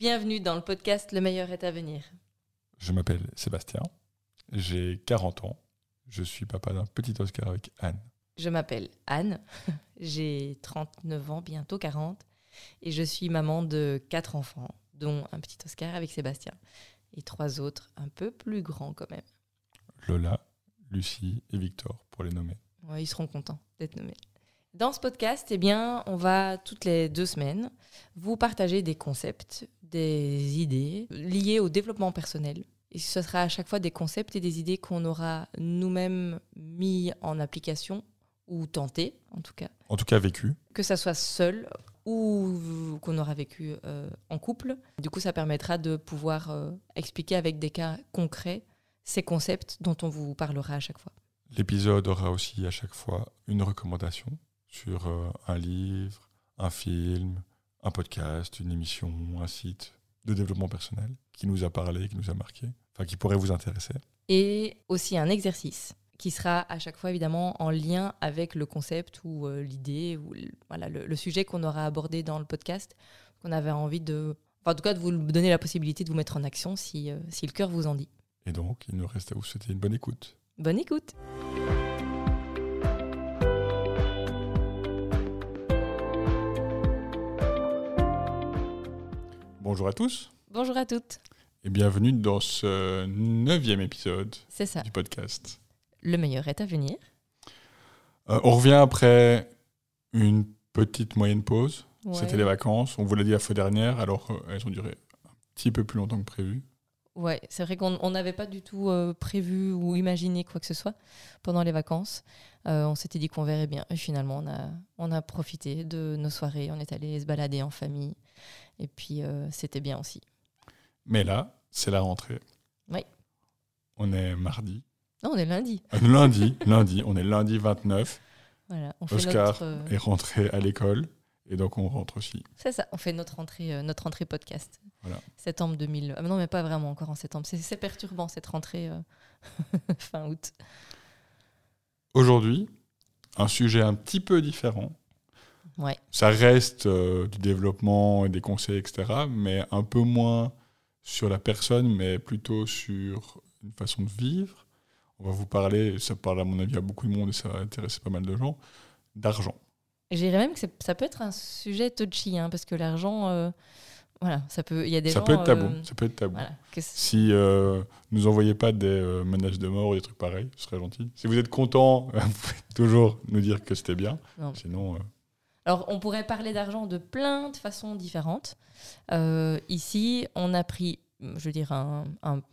Bienvenue dans le podcast Le meilleur est à venir. Je m'appelle Sébastien, j'ai 40 ans, je suis papa d'un petit Oscar avec Anne. Je m'appelle Anne, j'ai 39 ans, bientôt 40, et je suis maman de quatre enfants, dont un petit Oscar avec Sébastien, et trois autres un peu plus grands quand même. Lola, Lucie et Victor, pour les nommer. Ouais, ils seront contents d'être nommés. Dans ce podcast, eh bien, on va toutes les deux semaines vous partager des concepts, des idées liées au développement personnel. Et ce sera à chaque fois des concepts et des idées qu'on aura nous-mêmes mis en application ou tenté, en tout cas. En tout cas, vécu. Que ça soit seul ou qu'on aura vécu euh, en couple. Du coup, ça permettra de pouvoir euh, expliquer avec des cas concrets ces concepts dont on vous parlera à chaque fois. L'épisode aura aussi à chaque fois une recommandation sur euh, un livre, un film, un podcast, une émission, un site de développement personnel qui nous a parlé, qui nous a marqué, enfin qui pourrait vous intéresser. Et aussi un exercice qui sera à chaque fois évidemment en lien avec le concept ou euh, l'idée ou le, voilà, le, sujet qu'on aura abordé dans le podcast, qu'on avait envie de... Enfin, en tout cas, de vous donner la possibilité de vous mettre en action si, euh, si le cœur vous en dit. Et donc, il nous reste à vous souhaiter une bonne écoute. Bonne écoute Bonjour à tous. Bonjour à toutes. Et bienvenue dans ce neuvième épisode ça. du podcast. Le meilleur est à venir. Euh, on revient après une petite moyenne pause. C'était les vacances. On vous l'a dit la fois dernière, alors euh, elles ont duré un petit peu plus longtemps que prévu. Ouais, c'est vrai qu'on n'avait pas du tout euh, prévu ou imaginé quoi que ce soit pendant les vacances. on s'était dit qu'on verrait bien. Et finalement, on a, on a profité de nos soirées. On est allé se balader en famille. Et puis, euh, c'était bien aussi. Mais là, c'est la rentrée. Oui. On est mardi. Non, on est lundi. Euh, lundi, lundi. On est lundi 29. Voilà, on Oscar fait notre, est rentré à l'école. Et donc, on rentre aussi. C'est ça, on fait notre rentrée, euh, notre rentrée podcast. Voilà. Septembre 2000. non, mais pas vraiment encore en septembre. C'est perturbant cette rentrée fin août. Aujourd'hui, un sujet un petit peu différent. Ouais. Ça reste euh, du développement et des conseils, etc., mais un peu moins sur la personne, mais plutôt sur une façon de vivre. On va vous parler, ça parle à mon avis à beaucoup de monde et ça va intéresser pas mal de gens, d'argent. Je dirais même que ça peut être un sujet touchy, hein, parce que l'argent, euh, voilà, ça peut, il y a des ça gens, peut être tabou. Euh, ça peut être tabou. Voilà, si nous envoyez pas des menaces de mort ou des trucs pareils, ce serait gentil. Si vous êtes content, vous pouvez toujours nous dire que c'était bien. Sinon. Alors, on pourrait parler d'argent de plein de façons différentes. Euh, ici, on a pris, je veux dire, un,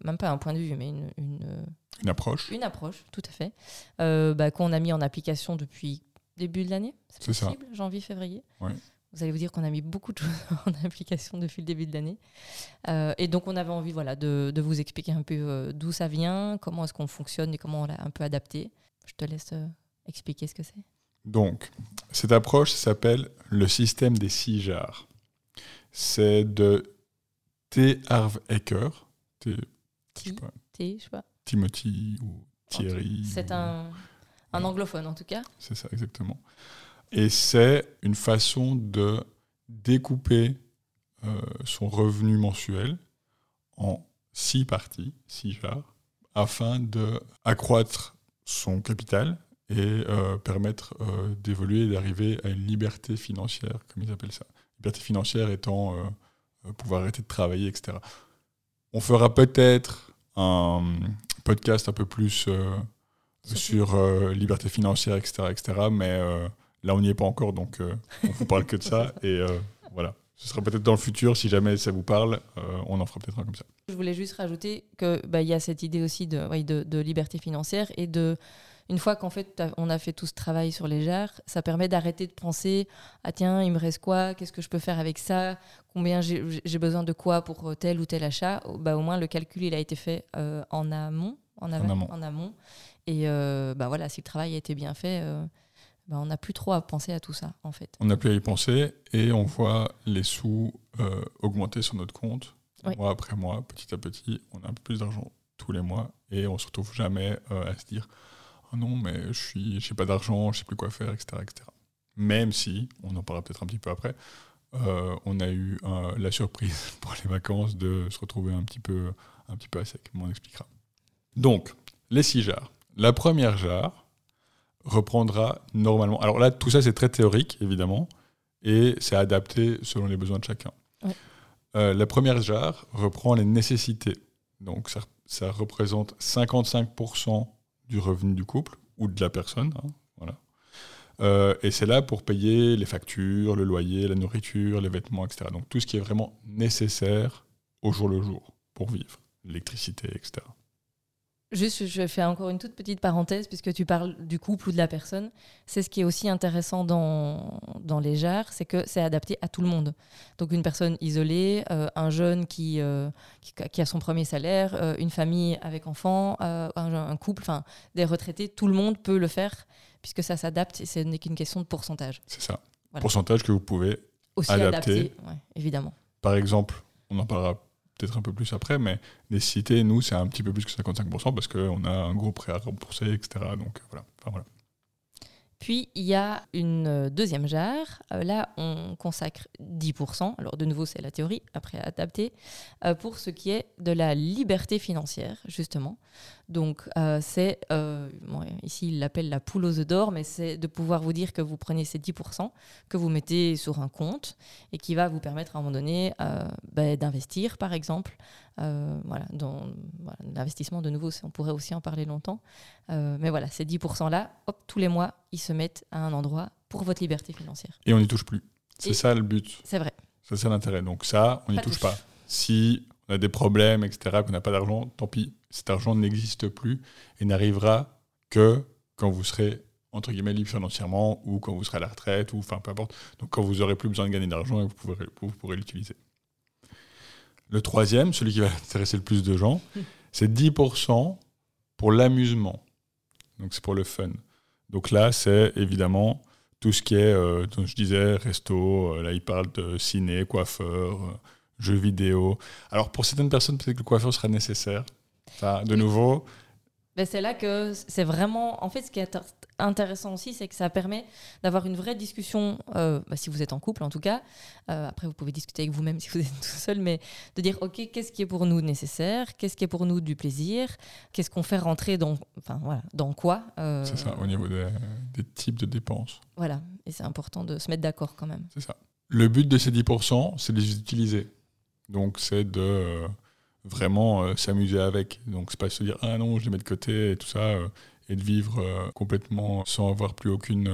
même pas un point de vue, mais une, une, approche. Une approche, tout à fait, euh, bah, qu'on a mis en application depuis début de l'année. C'est ça. Janvier, février. Vous allez vous dire qu'on a mis beaucoup de choses en application depuis le début de l'année. Euh, et donc, on avait envie voilà, de, de vous expliquer un peu d'où ça vient, comment est-ce qu'on fonctionne et comment on l'a un peu adapté. Je te laisse expliquer ce que c'est. Donc, cette approche s'appelle le système des six jars. C'est de T. Harv Eker, T, je sais pas. Timothy ou Thierry. C'est un, un anglophone en tout cas. C'est ça, exactement. Et c'est une façon de découper euh, son revenu mensuel en six parties, six jars, afin d'accroître son capital et euh, permettre euh, d'évoluer et d'arriver à une liberté financière, comme ils appellent ça. Liberté financière étant euh, pouvoir arrêter de travailler, etc. On fera peut-être un podcast un peu plus sur liberté financière, etc., etc. Mais là, on n'y est pas encore, donc on ne vous parle que de ça. Et voilà. Ce sera peut-être dans le futur, si jamais ça vous parle, on en fera peut-être un comme ça. Je voulais juste rajouter qu'il bah, y a cette idée aussi de, de, de liberté financière et de une fois qu'en fait on a fait tout ce travail sur les jarres, ça permet d'arrêter de penser ah tiens il me reste quoi, qu'est-ce que je peux faire avec ça, combien j'ai besoin de quoi pour tel ou tel achat? Bah au moins le calcul il a été fait euh, en amont, en, amont. en amont. Et euh, bah voilà si le travail a été bien fait. Euh, bah, on n'a plus trop à penser à tout ça, en fait. On n'a plus à y penser et on voit les sous augmenter sur notre compte, mois après mois, petit à petit. On a un peu plus d'argent tous les mois et on se retrouve jamais à se dire non, mais je suis, j'ai pas d'argent, je sais plus quoi faire, etc., etc. Même si, on en parlera peut-être un petit peu après, euh, on a eu euh, la surprise pour les vacances de se retrouver un petit peu, un petit peu à sec. On expliquera. Donc, les six jarres. La première jarre reprendra normalement. Alors là, tout ça, c'est très théorique, évidemment, et c'est adapté selon les besoins de chacun. Euh, la première jarre reprend les nécessités. Donc, ça, ça représente 55% du revenu du couple ou de la personne. Hein, voilà. Euh, et c'est là pour payer les factures, le loyer, la nourriture, les vêtements, etc. Donc tout ce qui est vraiment nécessaire au jour le jour pour vivre, l'électricité, etc. Juste, je fais encore une toute petite parenthèse, puisque tu parles du couple ou de la personne. C'est ce qui est aussi intéressant dans, dans les jarres, c'est que c'est adapté à tout le monde. Donc une personne isolée, euh, un jeune qui, euh, qui, a son premier salaire, euh, une famille avec enfants, un, un, couple, enfin des retraités, tout le monde peut le faire, puisque ça s'adapte et ce n'est qu'une question de pourcentage. C'est ça. Pourcentage que vous pouvez aussi adapter. évidemment. Par exemple, on en parlera peut-être un peu plus après, mais nécessité, nous, c'est un petit peu plus que 55% parce qu'on a un gros prêt à rembourser, etc. Donc voilà. Enfin, voilà. Puis il y a une euh, deuxième jarre. Euh, là, on consacre 10%. Alors de nouveau, c'est la théorie, après adapté, euh, pour ce qui est de la liberté financière, justement. Donc c'est, ici il l'appelle la poule aux œufs d'or, mais c'est de pouvoir vous dire que vous prenez ces 10% que vous mettez sur un compte et qui va vous permettre à un moment donné ben, d'investir, par exemple, euh, voilà, dans l'investissement, de nouveau, on pourrait aussi en parler longtemps. Euh, mais voilà, ces 10%-là, hop, tous les mois, ils se mettent à un endroit pour votre liberté financière. Et on n'y touche plus. C'est ça le but. C'est vrai. C'est ça l'intérêt. Donc ça, on n'y touche, pas. Si on a des problèmes, etc., qu'on n'a pas d'argent, tant pis. Cet argent n'existe plus et n'arrivera que quand vous serez entre guillemets libre financièrement ou quand vous serez à la retraite ou enfin peu importe. Donc quand vous aurez plus besoin de gagner d'argent, vous pourrez, vous pourrez l'utiliser. Le troisième, celui qui va intéresser le plus de gens, c'est 10% pour l'amusement. Donc c'est pour le fun. Donc là, c'est évidemment tout ce qui est, euh, je disais, resto, euh, là il parle de ciné, coiffeur, euh, jeux vidéo. Alors pour certaines personnes, peut-être que le coiffeur sera nécessaire. Ça, de nouveau, ben, c'est là que c'est vraiment. En fait, ce qui est intéressant aussi, c'est que ça permet d'avoir une vraie discussion, euh, bah, si vous êtes en couple en tout cas. Euh, après, vous pouvez discuter avec vous-même si vous êtes tout seul, mais de dire OK, qu'est-ce qui est pour nous nécessaire? Qu'est-ce qui est pour nous du plaisir? Qu'est-ce qu'on fait rentrer dans. Enfin, voilà, dans quoi euh, C'est ça, au niveau des, des, types de dépenses. Voilà, et c'est important de se mettre d'accord quand même. C'est ça. Le but de ces 10%, c'est de les utiliser. Donc, c'est de vraiment euh, s'amuser avec. Donc c'est pas se dire ah non je les mets de côté et tout ça euh, et de vivre euh, complètement sans avoir plus aucune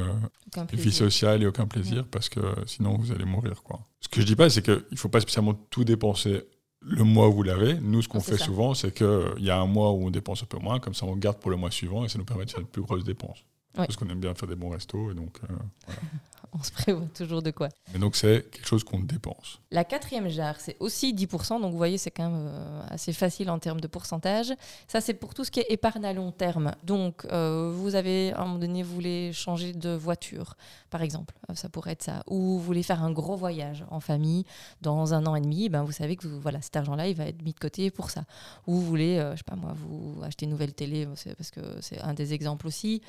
vie sociale et aucun plaisir parce que sinon vous allez mourir quoi. Ce que je dis pas c'est qu'il faut pas spécialement tout dépenser le mois où vous l'avez. Nous ce qu'on fait souvent c'est qu'il y a un mois où on dépense un peu moins comme ça on garde pour le mois suivant et ça nous permet de faire de plus grosses dépenses. Parce qu'on aime bien faire des bons restos et donc voilà. on se prévoit toujours de quoi. Mais donc c'est quelque chose qu'on dépense. La quatrième jarre, c'est aussi 10%, donc vous voyez, c'est quand même euh, assez facile en termes de pourcentage. Ça, c'est pour tout ce qui est épargne à long terme. Donc, euh, vous avez, à un moment donné, vous voulez changer de voiture, par exemple, euh, ça pourrait être ça. Ou vous voulez faire un gros voyage en famille dans un an et demi, ben, vous savez que voilà, cet argent-là, il va être mis de côté pour ça. Ou vous voulez, je sais pas moi, vous acheter une nouvelle télé, parce que c'est un des exemples aussi.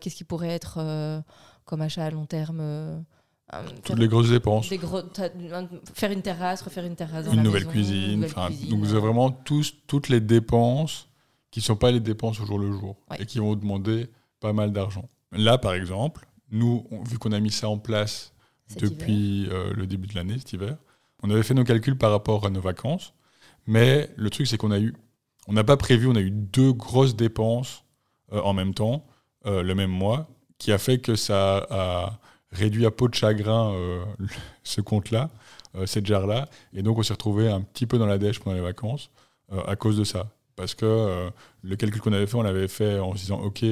Qu'est-ce qui pourrait être comme achat à long terme euh, Toutes les grosses dépenses. faire une terrasse, refaire une terrasse. une, nouvelle cuisine, Donc vous avez vraiment tous, toutes les dépenses qui ne sont pas les dépenses au jour le jour et qui vont demander pas mal d'argent. Là, par exemple, nous, vu qu'on a mis ça en place depuis euh, le début de l'année, cet hiver, on avait fait nos calculs par rapport à nos vacances. Mais le truc, c'est qu'on a eu, on n'a pas prévu, on a eu deux grosses dépenses euh, en même temps, le même mois, qui a fait que ça a réduit à peau de chagrin euh, ce compte-là, euh, cette jarre-là. Et donc, on s'est retrouvé un petit peu dans la dèche pendant les vacances euh, à cause de ça. Parce que le calcul qu'on avait fait, on l'avait fait en se disant, OK,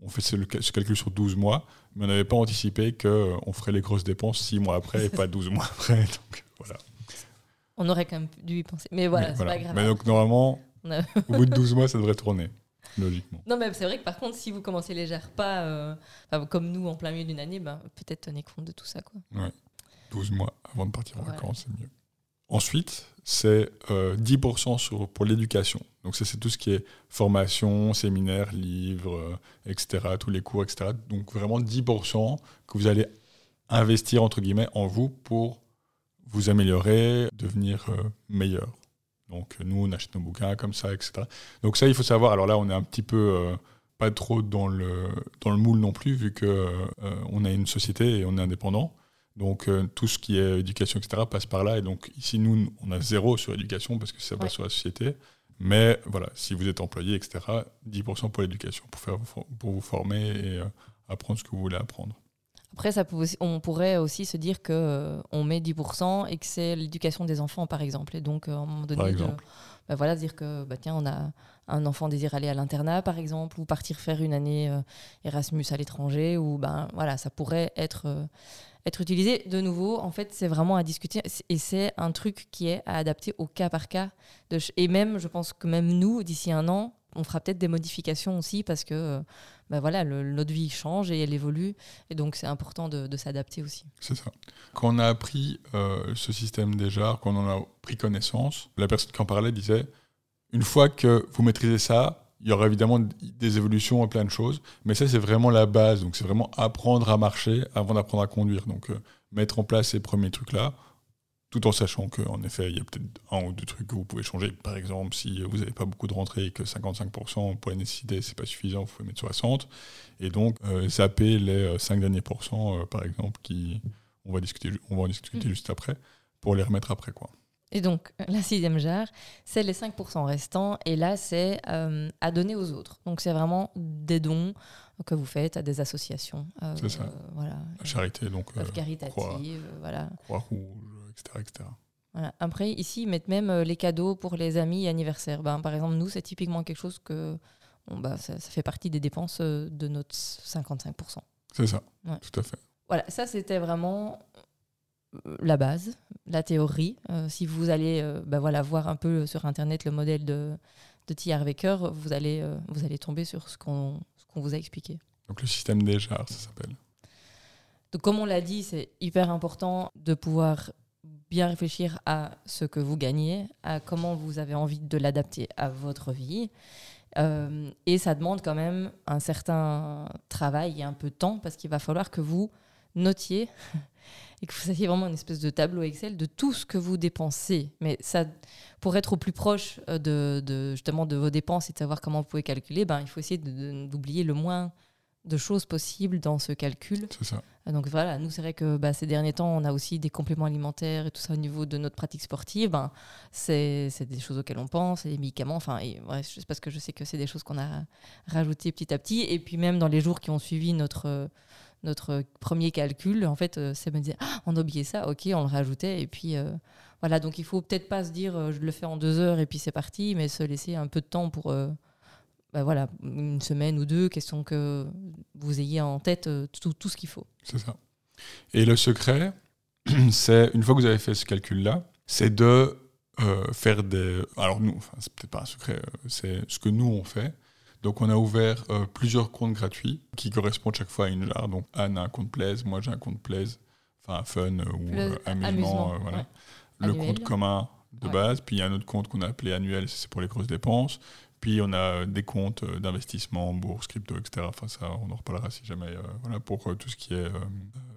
on fait ce, calcul sur 12 mois, mais on n'avait pas anticipé qu'on ferait les grosses dépenses 6 mois après et pas 12 mois après. Donc, voilà. On aurait quand même dû y penser. Mais voilà, c'est pas grave. Mais donc, normalement, au bout de 12 mois, ça devrait tourner. Logiquement. Non, mais c'est vrai que par contre, si vous commencez les pas, euh, comme nous en plein milieu d'une année, ben, peut-être tenez compte de tout ça. Quoi. Ouais. 12 mois avant de partir en vacances, c'est mieux. Ensuite, c'est 10% euh, sur, pour l'éducation. Donc ça, c'est tout ce qui est formation, séminaire, livres, euh, etc., tous les cours, etc. Donc vraiment 10% que vous allez investir, entre guillemets, en vous pour vous améliorer, devenir meilleur. Donc nous, on achète nos bouquins comme ça, etc. Donc ça, il faut savoir. Alors là, on est un petit peu euh, pas trop dans le, dans le moule non plus, vu que euh, on a une société et on est indépendant. Donc tout ce qui est éducation, etc., passe par là. Et donc ici, nous, on a zéro sur l'éducation parce que ça passe sur la société. Mais voilà, si vous êtes employé, etc., 10% pour l'éducation, pour, faire, pour vous former et apprendre ce que vous voulez apprendre. Après, ça peut on pourrait aussi se dire qu'on euh, on met 10% et que c'est l'éducation des enfants, par exemple. Et donc, euh, à un moment donné, de, bah voilà, dire que bah, tiens, on a un enfant désire aller à l'internat, par exemple, ou partir faire une année euh, Erasmus à l'étranger, ou ben voilà, ça pourrait être, être utilisé. De nouveau, en fait, c'est vraiment à discuter et c'est un truc qui est à adapter au cas par cas. De, et même, je pense que même nous, d'ici un an, on fera peut-être des modifications aussi parce que bah voilà, notre vie change et elle évolue. Et donc, c'est important de, s'adapter aussi. C'est ça. Quand on a appris euh, ce système déjà, quand on en a pris connaissance, la personne qui en parlait disait une fois que vous maîtrisez ça, il y aura évidemment des évolutions et plein de choses, mais ça, c'est vraiment la base. Donc, c'est vraiment apprendre à marcher avant d'apprendre à conduire. Donc, euh, mettre en place ces premiers trucs-là, tout en sachant qu'en effet, il y a peut-être un ou deux trucs que vous pouvez changer. Par exemple, si vous n'avez pas beaucoup de rentrées et que 55% pour la nécessité, c'est pas suffisant, vous pouvez mettre 60. Et donc, euh, zapper les 5 euh, derniers pourcents, euh, par exemple, qui, on va, discuter, on va en discuter mm. juste après, pour les remettre après. quoi. Et donc, la sixième jarre, c'est les 5% restants. Et là, c'est à donner aux autres. Donc, c'est vraiment des dons que vous faites à des associations. c'est ça. voilà. La charité, donc. caritative, voilà. Croix-Rouge etc. Après, ici, ils mettent même euh, les cadeaux pour les amis et anniversaires. Ben, par exemple, nous, c'est typiquement quelque chose que bah, ça, fait partie des dépenses euh, de notre 55%. C'est ça, tout à fait. Voilà, ça, c'était vraiment euh, la base, la théorie. si vous allez bah, voilà, voir un peu sur Internet le modèle de, de T.R. vous allez, vous allez tomber sur ce qu'on qu'on vous a expliqué. Donc le système des jars, ça s'appelle. Donc comme on l'a dit, c'est hyper important de pouvoir bien réfléchir à ce que vous gagnez, à comment vous avez envie de l'adapter à votre vie. Euh, et ça demande quand même un certain travail et un peu de temps parce qu'il va falloir que vous notiez et que vous fassiez vraiment une espèce de tableau Excel de tout ce que vous dépensez. Mais ça, pour être au plus proche euh, de, justement de vos dépenses et de savoir comment vous pouvez calculer, ben, il faut essayer d'oublier le moins de choses possibles dans ce calcul. C'est ça. Euh, donc voilà, nous c'est vrai que bah, ces derniers temps, on a aussi des compléments alimentaires et tout ça au niveau de notre pratique sportive. Ben, c'est des choses auxquelles on pense, les médicaments. Enfin, et, c'est parce que je sais que c'est des choses qu'on a rajoutées petit à petit. Et puis même dans les jours qui ont suivi notre notre premier calcul, en fait, euh, c'est me dire ah, on a oublié ça, ok, on le rajoutait. Et puis euh, voilà, donc il faut peut-être pas se dire je le fais en deux heures et puis c'est parti, mais se laisser un peu de temps pour bah voilà, une semaine ou deux, question que vous ayez en tête euh, tout, tout ce qu'il faut. C'est ça. Et le secret, c'est, une fois que vous avez fait ce calcul-là, c'est de euh, faire des... Alors nous, enfin, c'est peut-être pas un secret, euh, c'est ce que nous on fait. Donc on a ouvert plusieurs comptes gratuits qui correspondent chaque fois à une jarre. Donc Anne a un compte Plaise, moi j'ai un compte Plaise, enfin Fun ou amusement, voilà. Le compte commun de base, puis il y a un autre compte qu'on a appelé annuel, c'est pour les grosses dépenses. Puis on a des comptes d'investissement, bourse, crypto, etc. Enfin, ça, on en reparlera si jamais, euh, voilà, pour euh, tout ce qui est euh,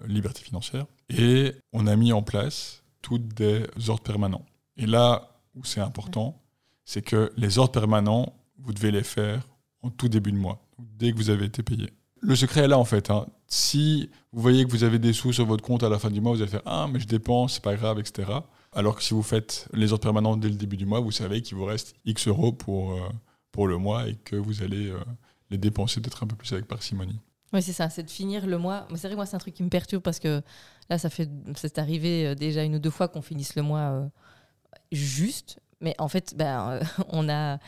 liberté financière. Et on a mis en place toutes des ordres permanents. Et là où c'est important, c'est que les ordres permanents, vous devez les faire en tout début de mois, dès que vous avez été payé. Le secret est là en fait. Hein. Si vous voyez que vous avez des sous sur votre compte à la fin du mois, vous allez faire Ah, mais je dépense, c'est pas grave, etc. Alors que si vous faites les ordres permanents dès le début du mois, vous savez qu'il vous reste X euros pour, pour le mois et que vous allez euh, les dépenser peut-être un peu plus avec parcimonie. Oui, c'est ça, c'est de finir le mois. C'est vrai que moi, c'est un truc qui me perturbe parce que là, ça fait, c'est arrivé euh, déjà une ou deux fois qu'on finisse le mois euh, juste. Mais en fait, ben, on a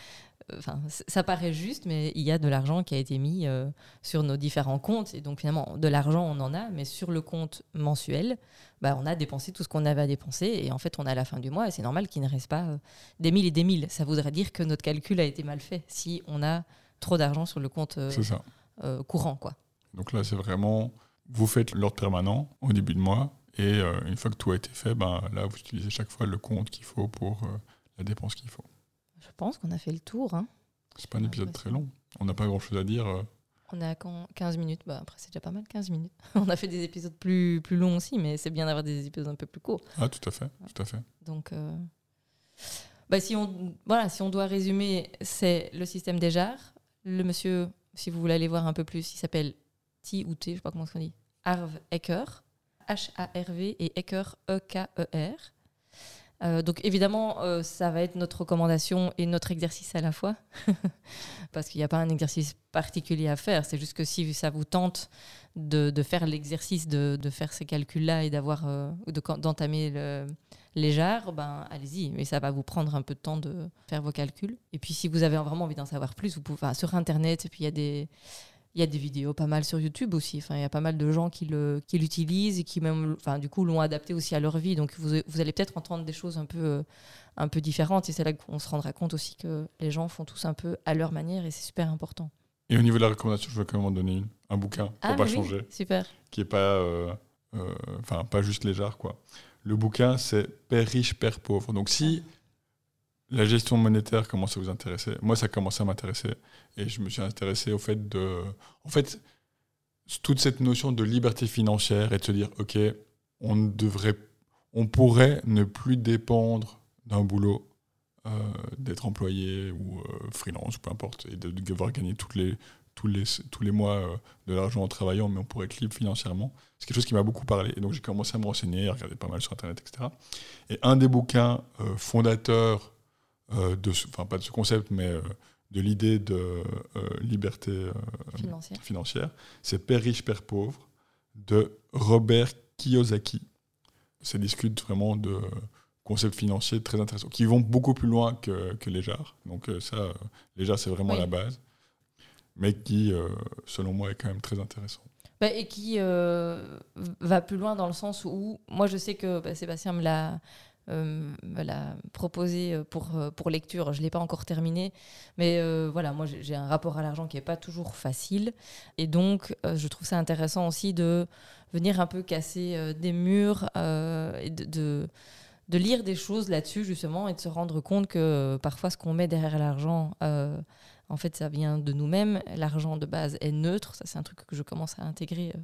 Enfin, ça paraît juste, mais il y a de l'argent qui a été mis euh, sur nos différents comptes. Et donc, finalement, de l'argent, on en a, mais sur le compte mensuel, bah, on a dépensé tout ce qu'on avait à dépenser. Et en fait, on est à la fin du mois, et c'est normal qu'il ne reste pas euh, des mille et des mille. Ça voudrait dire que notre calcul a été mal fait si on a trop d'argent sur le compte euh, courant. Quoi. Donc là, c'est vraiment, vous faites l'ordre permanent au début de mois, et une fois que tout a été fait, ben, là, vous utilisez chaque fois le compte qu'il faut pour la dépense qu'il faut. Je pense qu'on a fait le tour. Hein. C'est pas un épisode très long. On n'a pas grand chose à dire. Euh. On est à quand? 15 minutes. Bah, après, c'est déjà pas mal, 15 minutes. on a fait des épisodes plus, plus longs aussi, mais c'est bien d'avoir des épisodes un peu plus courts. Ah, tout à fait. Tout à fait. Donc, euh, bah, si, on, voilà, si on doit résumer, c'est le système des jars. Le monsieur, si vous voulez aller voir un peu plus, il s'appelle T ou T, je sais pas comment on dit, Harv Ecker. H-A-R-V et Ecker, E-K-E-R. Euh, donc évidemment, euh, ça va être notre recommandation et notre exercice à la fois, parce qu'il n'y a pas un exercice particulier à faire. C'est juste que si ça vous tente de, faire l'exercice de, faire ces calculs-là et d'avoir euh, d'entamer le, les jarres, ben allez-y. Mais ça va vous prendre un peu de temps de faire vos calculs. Et puis si vous avez vraiment envie d'en savoir plus, vous pouvez sur internet. Et puis il y a des il y a des vidéos pas mal sur YouTube aussi. Enfin, il y a pas mal de gens qui le qui l'utilisent et qui même, enfin, du coup, l'ont adapté aussi à leur vie. Donc, vous, vous allez peut-être entendre des choses un peu euh, un peu différentes. Et c'est là qu'on se rendra compte aussi que les gens font tous un peu à leur manière et c'est super important. Et au niveau de la recommandation, je veux quand même en donner une, un bouquin pour ah, pas oui, changer, Super. qui est pas, euh, euh, enfin, pas juste légère quoi. Le bouquin, c'est Père riche, Père pauvre. Donc, si la gestion monétaire commence à vous intéresser. Moi, ça a commencé à m'intéresser. Et je me suis intéressé au fait de. En fait, toute cette notion de liberté financière et de se dire, OK, on devrait. On pourrait ne plus dépendre d'un boulot, euh, d'être employé ou euh, freelance, peu importe, et de devoir gagner les, tous, les, tous les mois euh, de l'argent en travaillant, mais on pourrait être libre financièrement. C'est quelque chose qui m'a beaucoup parlé. Et donc, j'ai commencé à me renseigner, à regarder pas mal sur Internet, etc. Et un des bouquins fondateurs euh, de ce, enfin pas de ce concept, mais euh, de l'idée de euh, liberté euh, Financière. financière, c'est Père riche, Père pauvre de Robert Kiyosaki. Ça discute vraiment de concepts financiers très intéressants, qui vont beaucoup plus loin que, que les jarres. Donc euh, ça, euh, les jarres, c'est vraiment Oui. la base, mais qui, euh, selon moi, est quand même très intéressant. Bah, et qui euh, va plus loin dans le sens où, moi je sais que bah, Sébastien me l'a, euh, l'a proposé pour, euh, pour lecture, je ne l'ai pas encore terminé, mais euh, voilà, moi j'ai un rapport à l'argent qui n'est pas toujours facile, et donc euh, je trouve ça intéressant aussi de venir un peu casser euh, des murs euh, et de, de, lire des choses là-dessus justement et de se rendre compte que euh, parfois ce qu'on met derrière l'argent, euh, en fait ça vient de nous-mêmes, l'argent de base est neutre, ça c'est un truc que je commence à intégrer euh,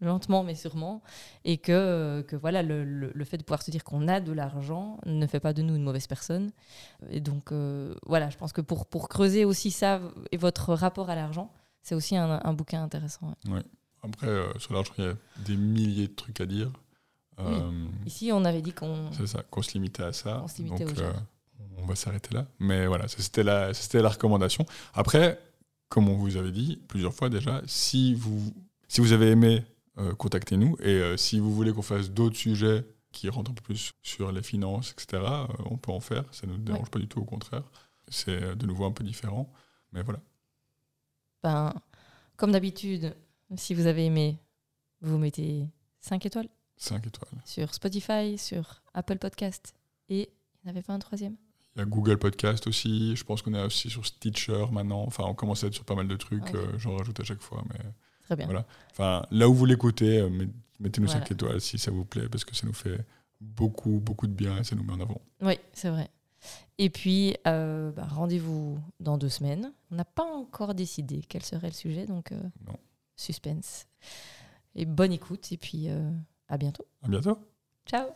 lentement mais sûrement, et que, que voilà, le, le- le fait de pouvoir se dire qu'on a de l'argent ne fait pas de nous une mauvaise personne. Et donc euh, voilà, je pense que pour, pour creuser aussi ça et votre rapport à l'argent, c'est aussi un, un bouquin intéressant. ouais. Après, euh, sur l'argent, il y a des milliers de trucs à dire. Euh, Ici, on avait dit qu'on... Qu'on se limitait à ça. On se limitait Donc, on va s'arrêter là. Mais voilà, c'était la, c'était la recommandation. Après, comme on vous avait dit plusieurs fois déjà, si vous, si vous avez aimé, contactez-nous. Et euh, si vous voulez qu'on fasse d'autres sujets qui rentrent un peu plus sur les finances, etc., euh, on peut en faire. Ça ne nous dérange pas du tout, au contraire. C'est euh, de nouveau un peu différent. Mais voilà. Ben, comme d'habitude, si vous avez aimé, vous mettez 5 étoiles 5 étoiles. sur Spotify, sur Apple Podcast. Et il n'y en avait pas un troisième Il y a Google Podcast aussi. Je pense qu'on est aussi sur Stitcher maintenant. Enfin, on commence à être sur pas mal de trucs. Euh, J'en rajoute à chaque fois. Mais Très bien. Voilà. Enfin, là où vous l'écoutez, euh, met- mettez-nous Voilà. 5 étoiles si ça vous plaît, parce que ça nous fait beaucoup, beaucoup de bien et ça nous met en avant. Oui, c'est vrai. Et puis, euh, bah, rendez-vous dans deux semaines. On n'a pas encore décidé quel serait le sujet, donc euh, Non. suspense. Et bonne écoute, et puis euh, à bientôt. À bientôt. Ciao